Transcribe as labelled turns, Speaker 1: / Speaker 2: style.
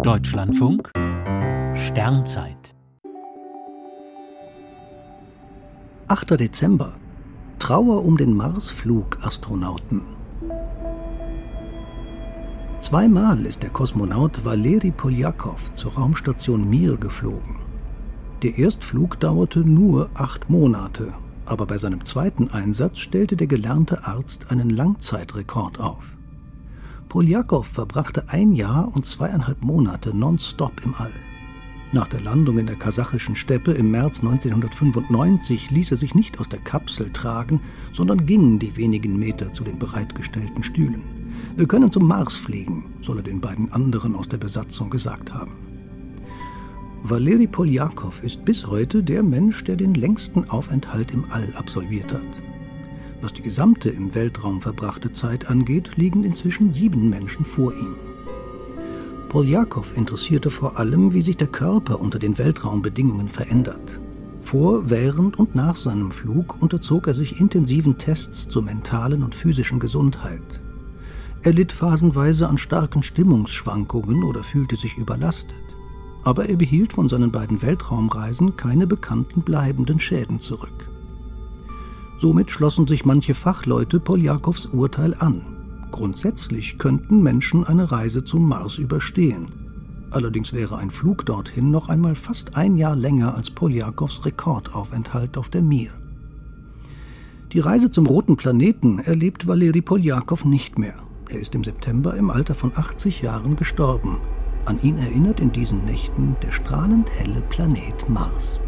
Speaker 1: Deutschlandfunk Sternzeit
Speaker 2: 8. Dezember Trauer um den Marsflugastronauten. Zweimal ist der Kosmonaut Valeri Poljakow zur Raumstation Mir geflogen. Der Erstflug dauerte nur acht Monate, aber bei seinem zweiten Einsatz stellte der gelernte Arzt einen Langzeitrekord auf. Poljakow verbrachte ein Jahr und zweieinhalb Monate nonstop im All. Nach der Landung in der kasachischen Steppe im März 1995 ließ er sich nicht aus der Kapsel tragen, sondern ging die wenigen Meter zu den bereitgestellten Stühlen. Wir können zum Mars fliegen, soll er den beiden anderen aus der Besatzung gesagt haben. Valeri Poljakow ist bis heute der Mensch, der den längsten Aufenthalt im All absolviert hat. Was die gesamte im Weltraum verbrachte Zeit angeht, liegen inzwischen sieben Menschen vor ihm. Poljakow interessierte vor allem, wie sich der Körper unter den Weltraumbedingungen verändert. Vor, während und nach seinem Flug unterzog er sich intensiven Tests zur mentalen und physischen Gesundheit. Er litt phasenweise an starken Stimmungsschwankungen oder fühlte sich überlastet. Aber er behielt von seinen beiden Weltraumreisen keine bekannten bleibenden Schäden zurück. Somit schlossen sich manche Fachleute Poljakows Urteil an. Grundsätzlich könnten Menschen eine Reise zum Mars überstehen. Allerdings wäre ein Flug dorthin noch einmal fast ein Jahr länger als Poljakows Rekordaufenthalt auf der Mir. Die Reise zum roten Planeten erlebt Valeri Poljakow nicht mehr. Er ist im September im Alter von 80 Jahren gestorben. An ihn erinnert in diesen Nächten der strahlend helle Planet Mars.